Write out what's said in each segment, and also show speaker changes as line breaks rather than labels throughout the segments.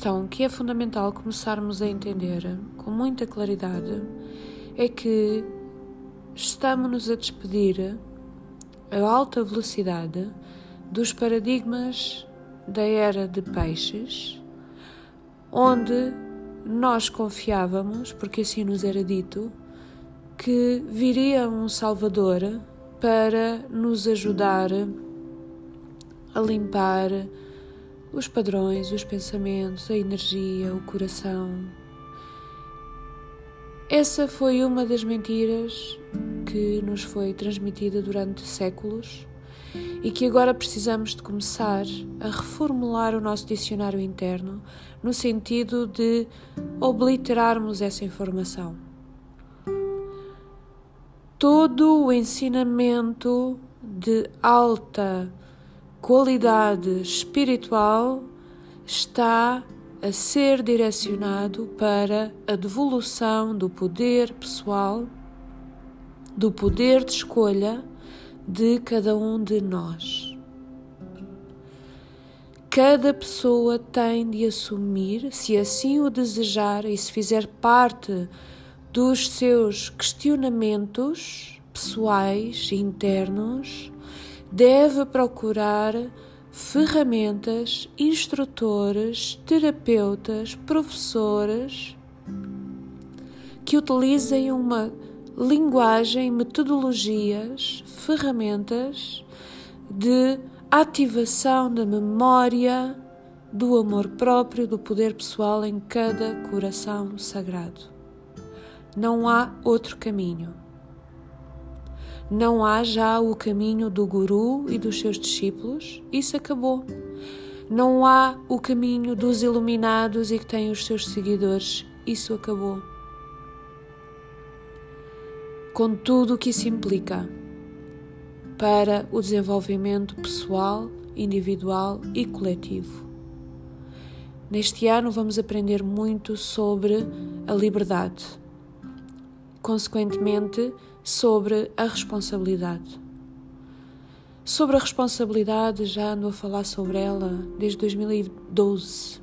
questão que é fundamental começarmos a entender com muita claridade é que estamos-nos a despedir a alta velocidade dos paradigmas da era de peixes, onde nós confiávamos, porque assim nos era dito, que viria um Salvador para nos ajudar a limpar os padrões, os pensamentos, a energia, o coração. Essa foi uma das mentiras que nos foi transmitida durante séculos e que agora precisamos de começar a reformular o nosso dicionário interno no sentido de obliterarmos essa informação. Todo o ensinamento de alta qualidade espiritual está a ser direcionado para a devolução do poder pessoal, do poder de escolha de cada um de nós. Cada pessoa tem de assumir, se assim o desejar e se fizer parte dos seus questionamentos pessoais internos, deve procurar ferramentas, instrutores, terapeutas, professores que utilizem uma linguagem, metodologias, ferramentas de ativação da memória, do amor próprio, do poder pessoal em cada coração sagrado. Não há outro caminho. Não há já o caminho do guru e dos seus discípulos, isso acabou. Não há o caminho dos iluminados e que têm os seus seguidores, isso acabou com tudo o que isso implica para o desenvolvimento pessoal, individual e coletivo. Neste ano vamos aprender muito sobre a liberdade, consequentemente, sobre a responsabilidade. Sobre a responsabilidade, já ando a falar sobre ela desde 2012.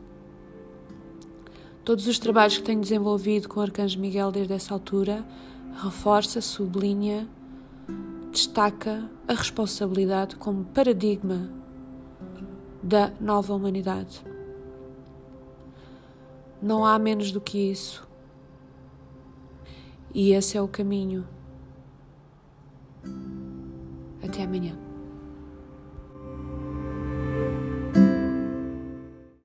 Todos os trabalhos que tenho desenvolvido com o Arcanjo Miguel desde essa altura reforça, sublinha, destaca a responsabilidade como paradigma da nova humanidade. Não há menos do que isso. E esse é o caminho. Até amanhã.